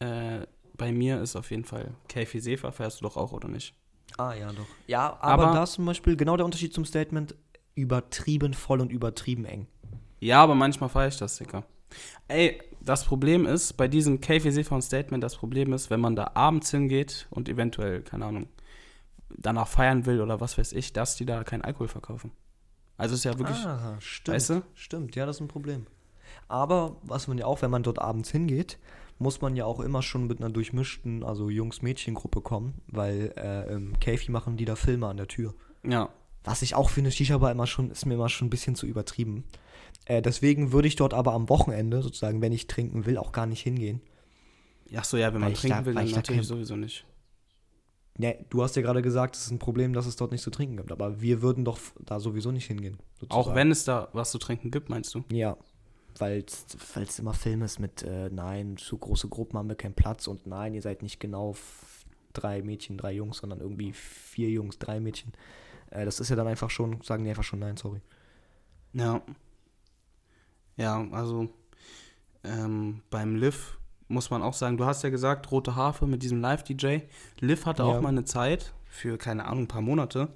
äh, bei mir ist auf jeden Fall Käfi Sefer, fährst du doch auch, oder nicht? Ah, ja, doch. Ja, aber, Aber- da ist zum Beispiel genau der Unterschied zum Statement übertrieben voll und übertrieben eng. Ja, aber manchmal feiere ich das, Dicker. Ey, das Problem ist, bei diesem Sefer und Statement, das Problem ist, wenn man da abends hingeht und eventuell, keine Ahnung, danach feiern will oder was weiß ich, dass die da keinen Alkohol verkaufen. Also ist ja wirklich, Ah, stimmt. weißt du? Stimmt, ja, das ist ein Problem. Aber was man ja auch, wenn man dort abends hingeht, muss man ja auch immer schon mit einer durchmischten, also Jungs-Mädchen-Gruppe kommen, weil äh, im Käfi machen die da Filme an der Tür. ja. Was ich auch eine Shisha-Bar immer schon, ist mir immer schon ein bisschen zu übertrieben. Äh, deswegen würde ich dort aber am Wochenende, sozusagen, wenn ich trinken will, auch gar nicht hingehen. Ach so, ja, wenn man trinken da- will, dann ich da natürlich sowieso nicht. Ja, du hast ja gerade gesagt, es ist ein Problem, dass es dort nicht zu trinken gibt. Aber wir würden doch da sowieso nicht hingehen. Auch sozusagen. wenn es da was zu trinken gibt, meinst du? Ja, weil es immer Film ist mit, äh, nein, zu große Gruppen haben wir keinen Platz und nein, ihr seid nicht genau drei Mädchen, drei Jungs, sondern irgendwie vier Jungs, drei Mädchen. Äh, das ist ja dann einfach schon, sagen die einfach schon nein, sorry. Ja. Ja, also ähm, beim Liv muss man auch sagen, du hast ja gesagt, Rote Harfe mit diesem Live-DJ. Liv hatte Ja. auch mal eine Zeit für, keine Ahnung, ein paar Monate.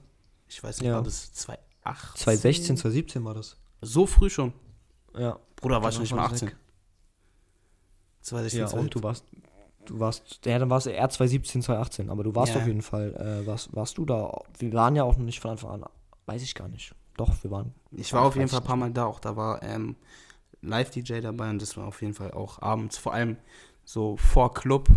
Ich weiß nicht, Ja. war das 2018? 2016, 2017 war das. So früh schon. Ja. Bruder, war ich Danach nicht mal das 18. weg. 2016, Ja, und du warst, du warst, ja, dann warst du eher 2017, 2018, aber du warst Ja. auf jeden Fall, äh, warst, warst du da, wir waren ja auch noch nicht von Anfang an, weiß ich gar nicht. Doch, wir waren. Ich war auf jeden Fall ein paar Mal da, auch da war ähm, Live-DJ dabei und das war auf jeden Fall auch abends, vor allem so vor Club,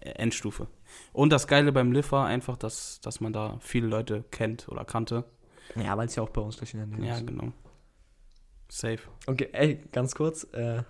Endstufe. Und das Geile beim Liv war einfach, dass, dass man da viele Leute kennt oder kannte. Ja, weil es ja auch bei uns gleich in der Nähe Ja, ist. genau. Safe. Okay, ey, ganz kurz. Äh,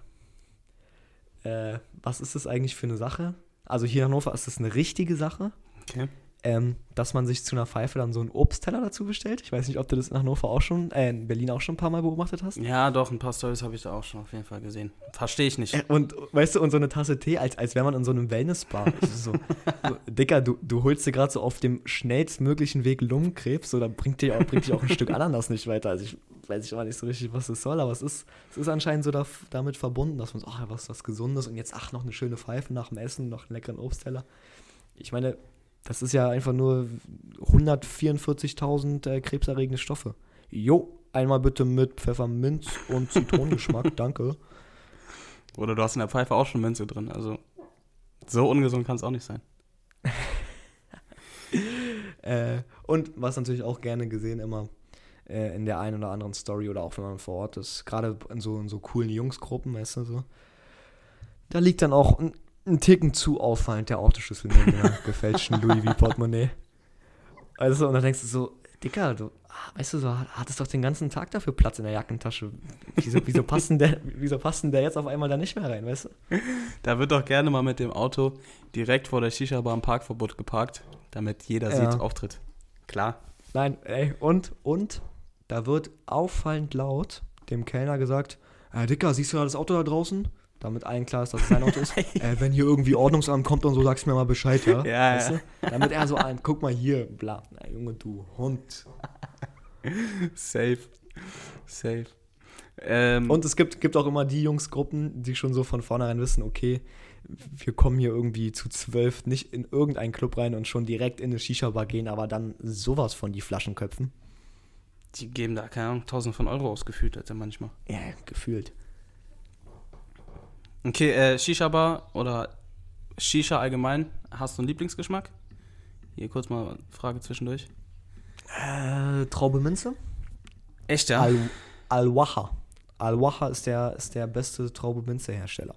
äh, was ist das eigentlich für eine Sache? Also hier in Hannover ist das eine richtige Sache, Okay. Ähm, dass man sich zu einer Pfeife dann so einen Obstteller dazu bestellt. Ich weiß nicht, ob du das in Hannover auch schon, äh, in Berlin auch schon ein paar Mal beobachtet hast. Ja, doch, ein paar Stories habe ich da auch schon auf jeden Fall gesehen. Verstehe ich nicht. Äh, Und weißt du, und so eine Tasse Tee, als, als wäre man in so einem Wellness-Bar. Ist [laughs] so, so, Dicker, du, du holst dir gerade so auf dem schnellstmöglichen Weg Lungenkrebs, so, da bringt dir auch, bringt dir auch ein Stück Ananas nicht weiter. Also ich weiß ich immer nicht so richtig, was das soll, aber es ist, es ist anscheinend so da, damit verbunden, dass man so, ach, was was Gesundes und jetzt, ach, noch eine schöne Pfeife nach dem Essen, noch einen leckeren Obstteller. Ich meine, das ist ja einfach nur 144.000 äh, krebserregende Stoffe. Jo, einmal bitte mit Pfefferminz und Zitronengeschmack, [laughs] danke. Oder du hast in der Pfeife auch schon Minze drin. Also so ungesund kann es auch nicht sein. [laughs] Äh, und was natürlich auch gerne gesehen immer äh, in der einen oder anderen Story oder auch wenn man vor Ort ist, gerade in so, in so coolen Jungsgruppen, weißt du so, da liegt dann auch ein, ein Ticken zu auffallend der Autoschlüssel neben der [laughs] gefälschten Louis V Portemonnaie. Also, und dann denkst du so, Dicker, du, weißt du, so, hattest doch den ganzen Tag dafür Platz in der Jackentasche. Wieso, wieso, passt denn der, wieso passt denn der jetzt auf einmal da nicht mehr rein, weißt du? Da wird doch gerne mal mit dem Auto direkt vor der Shisha-Bar im Parkverbot geparkt, damit jeder Ja. sieht, Auftritt. Klar. Nein, ey, und, und, da wird auffallend laut dem Kellner gesagt, äh, Dicker, siehst du da das Auto da draußen? Damit allen klar ist, dass es sein Auto ist. [laughs] äh, wenn hier irgendwie Ordnungsamt kommt und so, sagst du mir mal Bescheid, ja? [laughs] Ja, weißt ja. Du? Damit er so an, guck mal hier, bla. Na, Junge, du Hund. [laughs] Safe. Safe. Ähm, Und es gibt, gibt auch immer die Jungsgruppen, die schon so von vornherein wissen, okay, wir kommen hier irgendwie zu zwölf nicht in irgendeinen Club rein und schon direkt in eine Shisha-Bar gehen, aber dann sowas von die Flaschenköpfen. die geben da, keine Ahnung, tausend von Euro ausgefühlt, hätte manchmal. Ja, gefühlt. Okay, äh, Shisha-Bar oder Shisha allgemein, hast du einen Lieblingsgeschmack? Hier kurz mal eine Frage zwischendurch. Äh, Traube Minze? Echt, ja? Al Al-Waha. Al-Waha ist der, ist der beste Traube-Minze-Hersteller.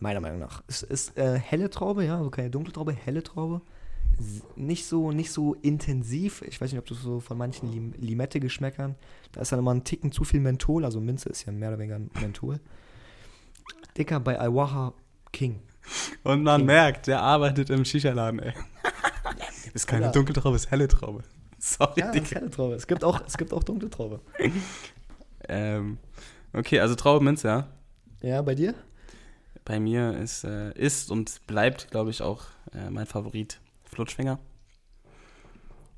Meiner Meinung nach. Es ist äh, helle Traube, ja, also keine dunkle Traube, helle Traube. Nicht so, nicht so intensiv. Ich weiß nicht, ob du so von manchen Lim Limette-Geschmäckern. Da ist dann immer ein Ticken zu viel Menthol. Also Minze ist ja mehr oder weniger Menthol. Dicker, bei Al-Waha King. Und man merkt, der arbeitet im Shisha-Laden, ey. [laughs] ist keine Ja. dunkle Traube, ist helle Traube. Sorry, Ja, das ist helle Traube. Es gibt auch, es gibt auch dunkle Traube. Ähm, okay, also Traube Minze, ja. Ja, bei dir? Bei mir ist, äh, ist und bleibt, glaube ich, auch äh, mein Favorit Flutschfinger.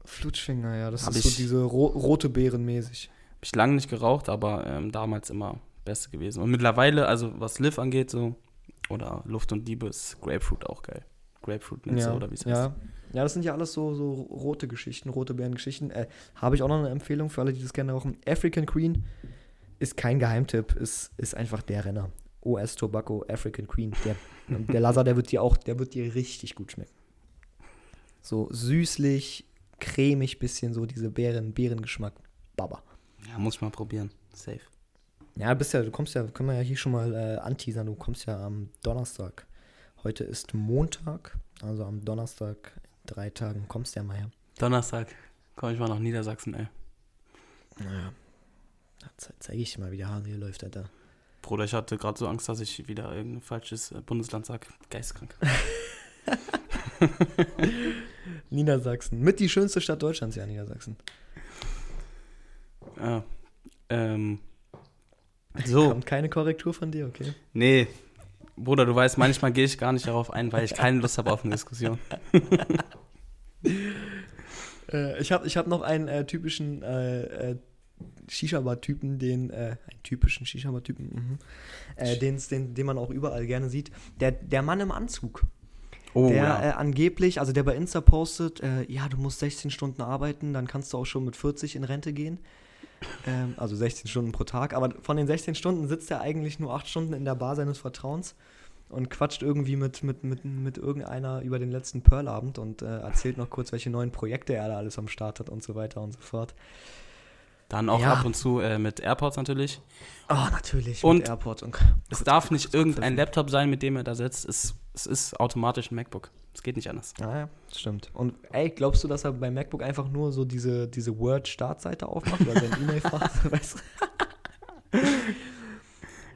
Flutschfinger, ja. Das Hab ist so ich- diese ro rote Beeren mäßig. Habe ich lange nicht geraucht, aber ähm, damals immer Beste gewesen. Und mittlerweile, also was Liv angeht, so Oder Luft und Liebe ist Grapefruit auch geil. Grapefruit-Netze ja, oder wie es heißt. ja. ja, das sind ja alles so, so rote Geschichten, rote Beeren-Geschichten. Äh, Habe ich auch noch eine Empfehlung für alle, die das gerne rauchen. African Queen ist kein Geheimtipp, ist, ist einfach der Renner. OS Tobacco African Queen. Der, der Lazar, der wird dir auch, der wird dir richtig gut schmecken. So süßlich, cremig, bisschen so diese Beeren, Beerengeschmack. Baba. Ja, muss ich mal probieren. Safe. Ja, bist ja, du kommst ja, können wir ja hier schon mal äh, anteasern, du kommst ja am Donnerstag. Heute ist Montag, also am Donnerstag, in drei Tagen, kommst du ja mal her. Donnerstag komme ich mal nach Niedersachsen, ey. Naja. Zeige ich dir mal, wie der Hahn hier läuft, Alter. Bruder, ich hatte gerade so Angst, dass ich wieder irgendein falsches äh, Bundesland sag. Geistkrank. [laughs] [laughs] Niedersachsen. Mit die schönste Stadt Deutschlands, ja, Niedersachsen. Ja. Ähm. So. Kommt keine Korrektur von dir, okay? Nee. Bruder, du weißt, manchmal gehe ich gar nicht darauf ein, weil ich keine Lust habe auf eine Diskussion. [laughs] Äh, ich habe ich hab noch einen äh, typischen äh, äh, Shisha-Bar-Typen, den, äh, einen typischen Shisha-Bar-Typen, mhm. äh, den's- den, den man auch überall gerne sieht. Der, der Mann im Anzug. Oh, der ja. äh, angeblich, also der bei Insta postet, äh, ja, du musst 16 Stunden arbeiten, dann kannst du auch schon mit 40 in Rente gehen. Ähm, also 16 Stunden pro Tag. Aber von den 16 Stunden sitzt er eigentlich nur 8 Stunden in der Bar seines Vertrauens und quatscht irgendwie mit, mit, mit, mit irgendeiner über den letzten Pearl-Abend und äh, erzählt noch kurz, welche neuen Projekte er da alles am Start hat und so weiter und so fort. Dann auch Ja. ab und zu äh, mit AirPods natürlich. Oh, natürlich. Und mit Airport und Es darf nicht irgendein Laptop sein, mit dem er da sitzt. Es, es ist automatisch ein MacBook. Es geht nicht anders. Ja, ja, stimmt. Und ey, glaubst du, dass er beim MacBook einfach nur so diese, diese Word-Startseite aufmacht, weil sein E-Mail-Fach? [laughs]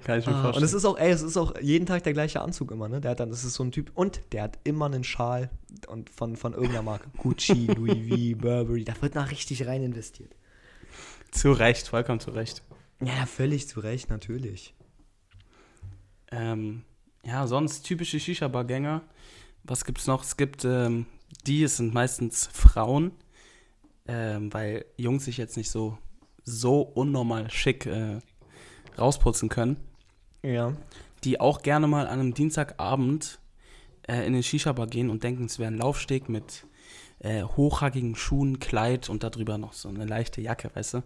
Kann ich mir Ah, und es ist auch, ey, es ist auch jeden Tag der gleiche Anzug immer, ne? Der hat dann, das ist so ein Typ, und der hat immer einen Schal und von, von irgendeiner Marke. Gucci, [laughs] Louis V, Burberry, da wird noch richtig rein investiert. Zu Recht, vollkommen zu Recht. Ja, völlig zu Recht, natürlich. Ähm, ja, sonst typische Shisha-Bar-Gänger. Was gibt's noch? Es gibt, ähm, die, es sind meistens Frauen, ähm, weil Jungs sich jetzt nicht so, so unnormal schick äh, rausputzen können, Ja. die auch gerne mal an einem Dienstagabend äh, in den Shisha-Bar gehen und denken, es wäre ein Laufsteg mit äh, hochhackigen Schuhen, Kleid und darüber noch so eine leichte Jacke, weißt du?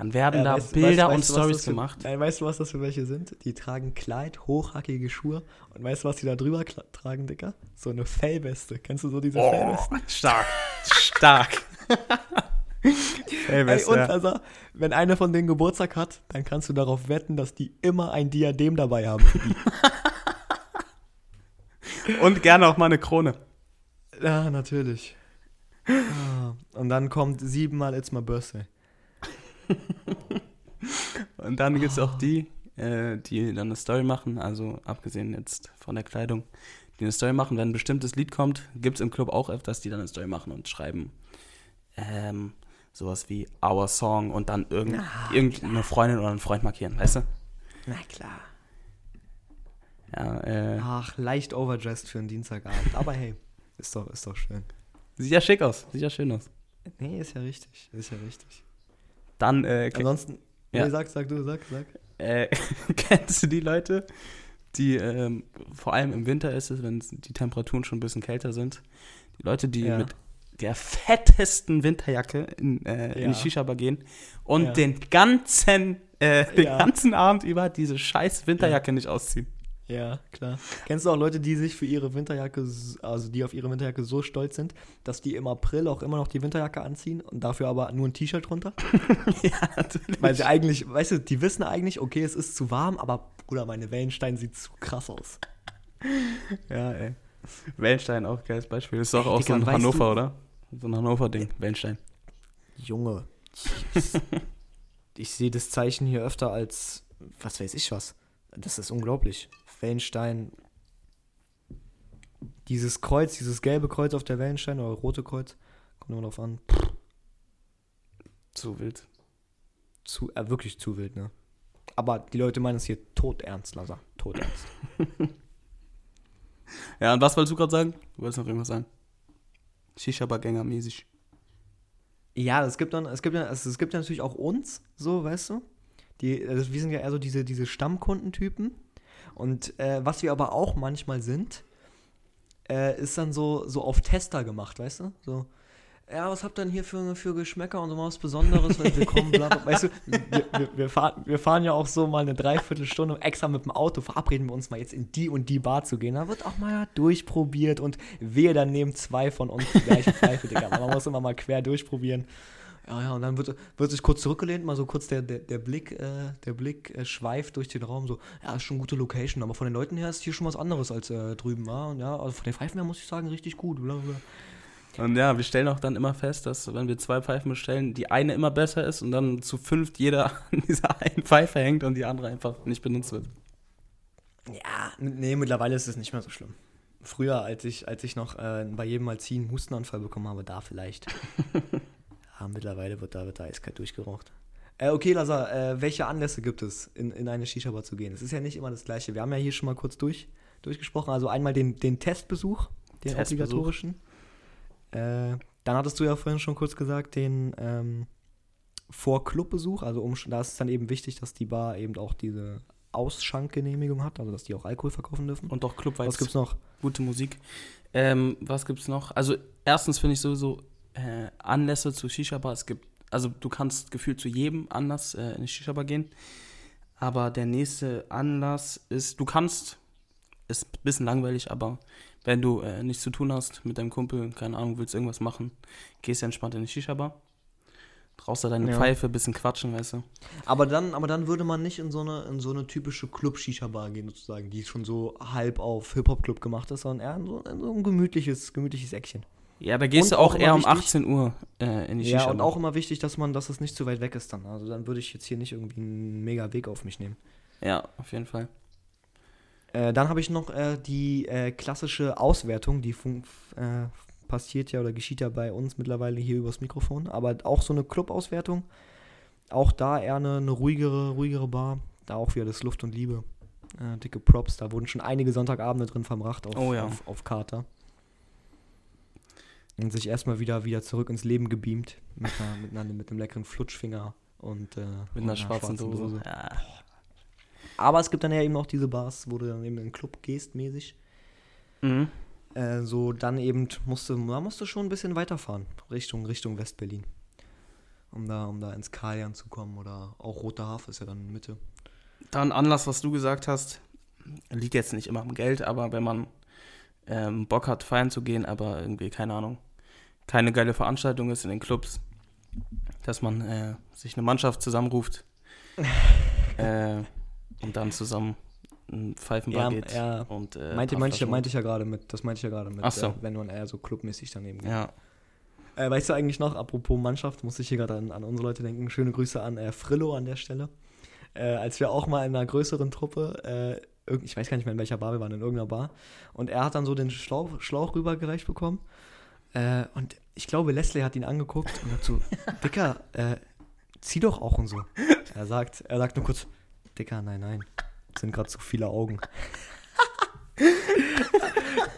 Dann werden da Bilder und Stories gemacht. Nein, weißt du, was das für welche sind? Die tragen Kleid, hochhackige Schuhe. Und weißt du, was die da drüber tragen, Dicker? So eine Fellweste. Kennst du so diese Oh, Fellwesten? stark, stark. [laughs] Ey, Ey, und also, wenn einer von denen Geburtstag hat, dann kannst du darauf wetten, dass die immer ein Diadem dabei haben. für die. [laughs] Und gerne auch mal eine Krone. ja, natürlich. Ah, Und dann kommt siebenmal It's My Birthday. [laughs] Und dann gibt es auch die, äh, die dann eine Story machen, also abgesehen jetzt von der Kleidung, die eine Story machen, wenn ein bestimmtes Lied kommt, gibt es im Club auch öfters, die dann eine Story machen und schreiben ähm, sowas wie Our Song und dann irgend, Ah, irgendeine Freundin oder einen Freund markieren, weißt du? Na klar. Ja, äh, Ach, leicht overdressed für einen Dienstagabend. Aber hey, ist doch, ist doch schön. sieht ja schick aus, sieht ja schön aus. Nee, ist ja richtig. Ist ja richtig. Dann, äh, Ansonsten, Ja. nee, sag, sag du, sag, sag. Äh, [laughs] kennst du die Leute, die ähm, vor allem im Winter ist es, wenn die Temperaturen schon ein bisschen kälter sind, die Leute, die Ja. mit der fettesten Winterjacke in, äh, in Ja. die Shisha-Bar gehen und Ja. den ganzen äh, den ganzen Abend über diese scheiß Winterjacke nicht ausziehen. Ja, klar. Kennst du auch Leute, die sich für ihre Winterjacke, also die auf ihre Winterjacke so stolz sind, dass die im April auch immer noch die Winterjacke anziehen und dafür aber nur ein T-Shirt drunter? [laughs] ja, natürlich. Weil sie eigentlich, weißt du, die wissen eigentlich, okay, es ist zu warm, aber Bruder, meine Wellenstein sieht zu krass aus. [laughs] ja, ey. Wellenstein auch geiles Beispiel. Ist doch auch Digga, so ein Hannover, du- oder? So ein Hannover-Ding, Wellenstein. Junge. Ich, [laughs] ich sehe das Zeichen hier öfter als, was weiß ich was. Das ist unglaublich. Wellenstein. Dieses Kreuz, dieses gelbe Kreuz auf der Wellenstein oder rote Kreuz, kommt immer drauf an. Zu wild. Zu, äh, wirklich zu wild, ne? Aber die Leute meinen es hier todernst, Lazar. Todernst. [laughs] Ja, und was wolltest du gerade sagen? Du wolltest noch irgendwas sagen. Shisha-Bar-Gänger mäßig. ja, es gibt dann, es gibt ja, es, es gibt ja natürlich auch uns, so, weißt du? Die, also wir sind ja eher so diese, diese Stammkundentypen. Und äh, was wir aber auch manchmal sind, äh, ist dann so, so auf Tester gemacht, weißt du? So, ja, was habt ihr denn hier für, für Geschmäcker und so was Besonderes? Willkommen, bla, bla. Weißt du, wir, wir, wir, fahren, wir fahren ja auch so mal eine Dreiviertelstunde extra mit dem Auto, verabreden wir uns mal jetzt in die und die Bar zu gehen. Da wird auch mal durchprobiert und wir dann nehmen zwei von uns die gleiche Pfeife, Digga. Man muss immer mal quer durchprobieren. Ja, ja, und dann wird, wird sich kurz zurückgelehnt, mal so kurz der, der, der Blick, äh, der Blick äh, schweift durch den Raum, so, ja, ist schon eine gute Location, aber von den Leuten her ist hier schon was anderes als äh, drüben war. Und ja, also von den Pfeifen her muss ich sagen, richtig gut. Blablabla. Und ja, wir stellen auch dann immer fest, dass wenn wir zwei Pfeifen bestellen, die eine immer besser ist und dann zu fünft jeder [laughs] an dieser einen Pfeife hängt und die andere einfach nicht benutzt wird. Ja, nee, mittlerweile ist es nicht mehr so schlimm. Früher, als ich, als ich noch äh, bei jedem Mal ziehen Hustenanfall bekommen habe, da vielleicht. [laughs] ja, mittlerweile wird da, wird da eiskalt durchgeraucht. Äh, okay, Lazar, äh, welche Anlässe gibt es, in, in eine Shisha-Bar zu gehen? Es ist ja nicht immer das Gleiche. Wir haben ja hier schon mal kurz durch, durchgesprochen. Also einmal den, den Testbesuch, den Testbesuch. obligatorischen. Äh, dann hattest du ja vorhin schon kurz gesagt, den ähm, Vor-Club-Besuch. Also um, da ist es dann eben wichtig, dass die Bar eben auch diese Ausschankgenehmigung hat, also dass die auch Alkohol verkaufen dürfen. Und auch Club Was gibt's noch? Gute Musik. Ähm, was gibt's noch? Also erstens finde ich sowieso äh, Anlässe zu Shisha-Bar. Es gibt, also du kannst gefühlt zu jedem Anlass äh, in eine Shisha-Bar gehen. Aber der nächste Anlass ist, du kannst, ist ein bisschen langweilig, aber wenn du äh, nichts zu tun hast mit deinem Kumpel, keine Ahnung, willst irgendwas machen, gehst entspannt in die Shisha-Bar. Brauchst da deine Ja. Pfeife, bisschen quatschen, weißt du. Aber dann, aber dann würde man nicht in so eine, in so eine typische Club-Shisha-Bar gehen, sozusagen, die schon so halb auf Hip-Hop-Club gemacht ist, sondern eher in so, in so ein gemütliches, gemütliches Eckchen. Ja, da gehst Und du auch auch eher um wichtig- 18 Uhr äh, in die Ja, Shisha-Bar. und auch immer wichtig, dass man, dass es nicht zu weit weg ist dann. Also dann würde ich jetzt hier nicht irgendwie einen mega Weg auf mich nehmen. Ja, auf jeden Fall. Äh, dann habe ich noch äh, die äh, klassische Auswertung, die äh, passiert ja oder geschieht ja bei uns mittlerweile hier übers Mikrofon, aber auch so eine Club-Auswertung. Auch da eher eine, eine ruhigere, ruhigere Bar. Da auch wieder das Luft und Liebe. Äh, dicke Props. Da wurden schon einige Sonntagabende drin verbracht auf, Oh ja. auf, auf Kater. Und sich erstmal wieder, wieder zurück ins Leben gebeamt. Mit, einer, mit, einer, mit einem leckeren Flutschfinger und äh, Mit und einer schwarzen Dose. Ja. Aber es gibt dann ja eben auch diese Bars, wo du dann eben in den Club gehst, mäßig. Mhm. Äh, so dann eben musste, da musste schon ein bisschen weiterfahren, Richtung, Richtung Westberlin. Um da, um da ins Kalian zu kommen oder auch Rote Hafe ist ja dann Mitte. Dann Anlass, was du gesagt hast, liegt jetzt nicht immer am Geld, aber wenn man ähm, Bock hat, feiern zu gehen, aber irgendwie, keine Ahnung, keine geile Veranstaltung ist in den Clubs, dass man äh, sich eine Mannschaft zusammenruft [laughs] äh, und dann zusammen ein Pfeifenbar geht. ja. Und, äh, Meinte, paar meinte, ich, ja gerade mit, das meinte ich ja gerade mit, Ach so. äh, wenn man eher so clubmäßig daneben geht. Ja, Äh, weißt du eigentlich noch, apropos Mannschaft, muss ich hier gerade an, an unsere Leute denken. Schöne Grüße an äh, Frillo an der Stelle. Als wir auch mal in einer größeren Truppe, ich weiß gar nicht mehr in welcher Bar wir waren, in irgendeiner Bar. Und er hat dann so den Schlauch, Schlauch rübergereicht bekommen. Äh, und ich glaube, Leslie hat ihn angeguckt und hat so, [laughs] Dicker, äh, zieh doch auch und so. Er sagt, er sagt nur kurz, Dicker, nein, nein, es sind gerade zu viele Augen. [laughs]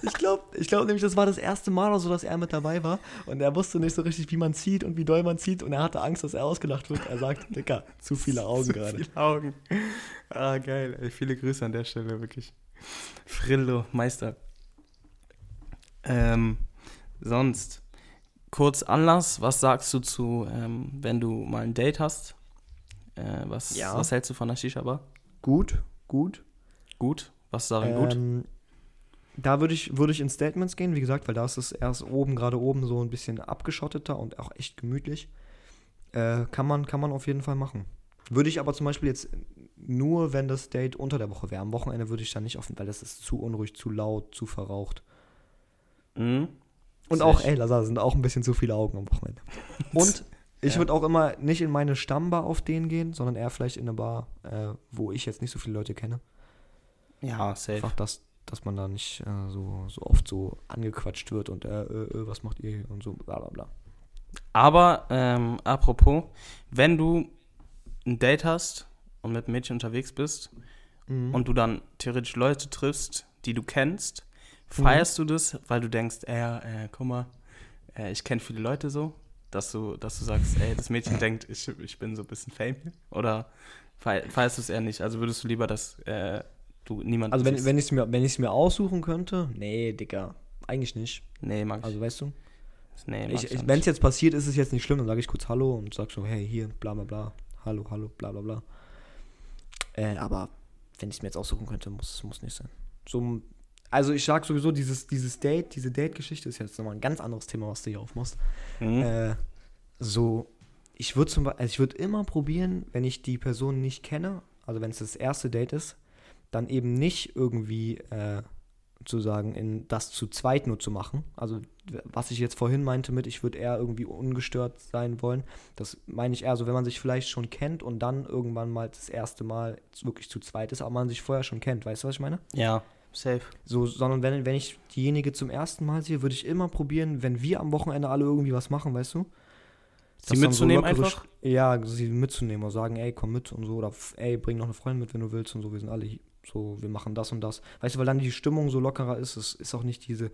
Ich glaube ich glaub nämlich, das war das erste Mal oder so, dass er mit dabei war. Und er wusste nicht so richtig, wie man zieht und wie doll man zieht. Und er hatte Angst, dass er ausgelacht wird. Er sagt, Dicker, zu viele [laughs] Augen Zu gerade. viele Augen. Ah, geil. Ey, viele Grüße an der Stelle, wirklich. Frillo, Meister. Ähm, sonst, kurz Anlass, was sagst du zu, ähm, wenn du mal ein Date hast? Äh, was, Ja. was hältst du von der Shisha-Bar? Gut, gut. Gut? Was darin gut? Ähm, da würde ich, würde ich in Statements gehen, wie gesagt, weil da ist es erst oben, gerade oben so ein bisschen abgeschotteter und auch echt gemütlich. Äh, kann, man, kann man auf jeden Fall machen. Würde ich aber zum Beispiel jetzt nur, wenn das Date unter der Woche wäre. Am Wochenende würde ich da nicht offen, weil das ist zu unruhig, zu laut, zu verraucht. Mhm. Und auch, ey, Lazar, sind auch ein bisschen zu viele Augen am Wochenende. [laughs] Und ich Ja. würde auch immer nicht in meine Stammbar auf den gehen, sondern eher vielleicht in eine Bar, äh, wo ich jetzt nicht so viele Leute kenne. Ja, safe. Einfach, dass, dass man da nicht äh, so, so oft so angequatscht wird und äh, äh, äh, was macht ihr und so, bla bla bla. Aber, ähm, apropos, wenn du ein Date hast und mit einem Mädchen unterwegs bist Mhm. und du dann theoretisch Leute triffst, die du kennst, feierst du das, weil du denkst, ey, ja, äh, guck mal, äh, ich kenne viele Leute so, dass du, dass du sagst, ey, das Mädchen [laughs] denkt, ich, ich bin so ein bisschen Fame hier? Oder fei- feierst du es eher nicht? Also würdest du lieber, dass äh, du niemand Also wenn, siehst. wenn ich es mir, wenn mir aussuchen könnte, nee, Digga, eigentlich nicht. Nee, mag ich. Also weißt du, nee, wenn es jetzt passiert, ist es jetzt nicht schlimm, dann sage ich kurz Hallo und sag so, hey, hier, bla bla bla, hallo, hallo, bla bla bla. Äh, aber wenn ich es mir jetzt aussuchen könnte, muss muss nicht sein. So, also ich sag sowieso, dieses, dieses Date, diese Date-Geschichte ist jetzt nochmal ein ganz anderes Thema, was du hier aufmachst. Mhm. Äh, so, ich würde zum Beispiel, also ich würde immer probieren, wenn ich die Person nicht kenne, also wenn es das erste Date ist, dann eben nicht irgendwie äh, zu sagen, in das zu zweit nur zu machen. Also was ich jetzt vorhin meinte mit, ich würde eher irgendwie ungestört sein wollen, das meine ich eher so, wenn man sich vielleicht schon kennt und dann irgendwann mal das erste Mal wirklich zu zweit ist, aber man sich vorher schon kennt, weißt du, was ich meine? ja, safe. So, sondern wenn, wenn ich diejenige zum ersten Mal sehe, würde ich immer probieren, wenn wir am Wochenende alle irgendwie was machen, weißt du? Sie so mitzunehmen lockere einfach? Ja, sie mitzunehmen und sagen, ey, komm mit und so. Oder ey, bring noch eine Freundin mit, wenn du willst und so. Wir sind alle so, wir machen das und das. Weißt du, weil dann die Stimmung so lockerer ist. Es ist auch nicht diese,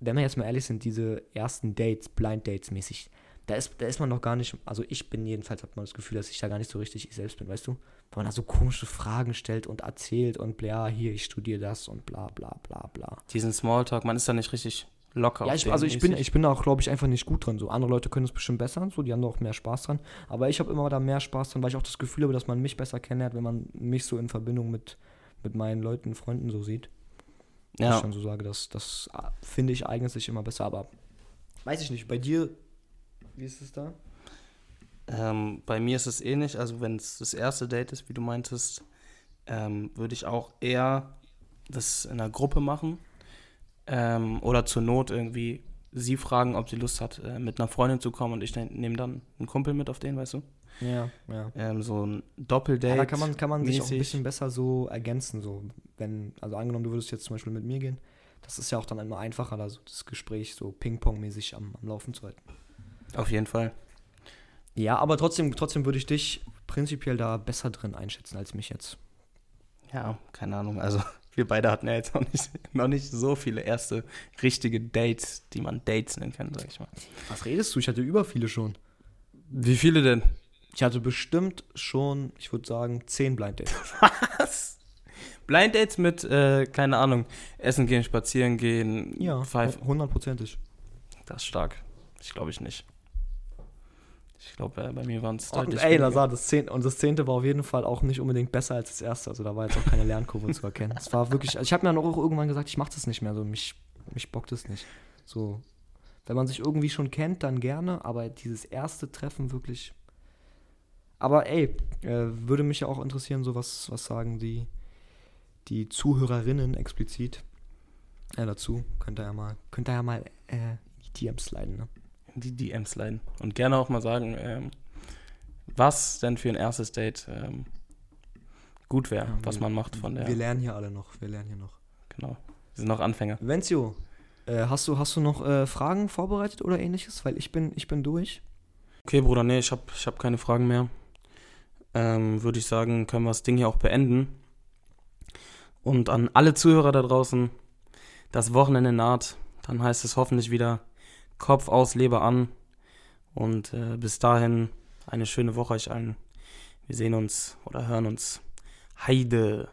wenn wir jetzt mal ehrlich sind, diese ersten Dates, Blind Dates mäßig. Da ist, da ist man noch gar nicht, also ich bin jedenfalls, hat man das Gefühl, dass ich da gar nicht so richtig ich selbst bin, weißt du? Weil man da so komische Fragen stellt und erzählt und bla, hier, ich studiere das und bla, bla, bla, bla. Diesen Smalltalk, man ist da nicht richtig locker. Ja, ich, also ich bin, ich bin da auch, glaube ich, einfach nicht gut drin. So andere Leute können es bestimmt besser, so die haben da auch mehr Spaß dran. Aber ich habe immer da mehr Spaß dran, weil ich auch das Gefühl habe, dass man mich besser kennenlernt, wenn man mich so in Verbindung mit, mit meinen Leuten, Freunden so sieht. Dass Ja. ich dann so sage, das, das ah, finde ich eignet sich immer besser. Aber weiß ich nicht, bei dir, wie ist es da? Ähm, bei mir ist es ähnlich. Also, wenn es das erste Date ist, wie du meintest, ähm, würde ich auch eher das in einer Gruppe machen. Ähm, oder zur Not irgendwie sie fragen, ob sie Lust hat, äh, mit einer Freundin zu kommen und ich ne- nehme dann einen Kumpel mit auf den, weißt du? Ja, ja. Ähm, so ein Doppeldate. Ja, da kann man, kann man sich auch ein bisschen besser so ergänzen. So, wenn, also angenommen, du würdest jetzt zum Beispiel mit mir gehen, das ist ja auch dann immer einfacher, da so das Gespräch so Ping-Pong-mäßig am, am Laufen zu halten. Auf jeden Fall. Ja, aber trotzdem, trotzdem würde ich dich prinzipiell da besser drin einschätzen als mich jetzt. Ja, keine Ahnung. Also, wir beide hatten ja jetzt noch nicht, noch nicht so viele erste richtige Dates, die man Dates nennen kann, sag ich mal. Was redest du? Ich hatte über viele schon. Wie viele denn? Ich hatte bestimmt schon, ich würde sagen, zehn Blind Dates. [laughs] Was? Blind Dates mit, äh, keine Ahnung, essen gehen, spazieren gehen, Ja, hundertprozentig. Das ist stark. Ich glaube ich nicht. Ich glaube, äh, bei mir waren es deutlich ey. Lazar, das zehnte, und das zehnte war auf jeden Fall auch nicht unbedingt besser als das erste. Also da war jetzt auch keine Lernkurve zu erkennen. Es war wirklich, also ich habe mir dann auch irgendwann gesagt, ich mache das nicht mehr. So, mich, mich bockt es nicht. So, wenn man sich irgendwie schon kennt, dann gerne, aber dieses erste Treffen wirklich. Aber ey, äh, würde mich ja auch interessieren, so was, was sagen die, die Zuhörerinnen explizit äh, dazu. Könnt ihr ja mal, könnt ihr ja mal äh, die DMs sliden, ne? In die DMs leiden. Und gerne auch mal sagen, ähm, was denn für ein erstes Date ähm, gut wäre, Ja, was wir- man macht von der. Wir lernen hier alle noch, wir lernen hier noch. Genau. Wir sind noch Anfänger. Venzio, äh, hast, du, hast du noch äh, Fragen vorbereitet oder ähnliches? Weil ich bin, ich bin durch. Okay, Bruder, nee, ich habe ich hab keine Fragen mehr. Ähm, Würde ich sagen, können wir das Ding hier auch beenden. Und an alle Zuhörer da draußen, das Wochenende naht. Dann heißt es hoffentlich wieder Kopf aus, Leber an. Und äh, bis dahin eine schöne Woche euch allen. Wir sehen uns oder hören uns. Heide.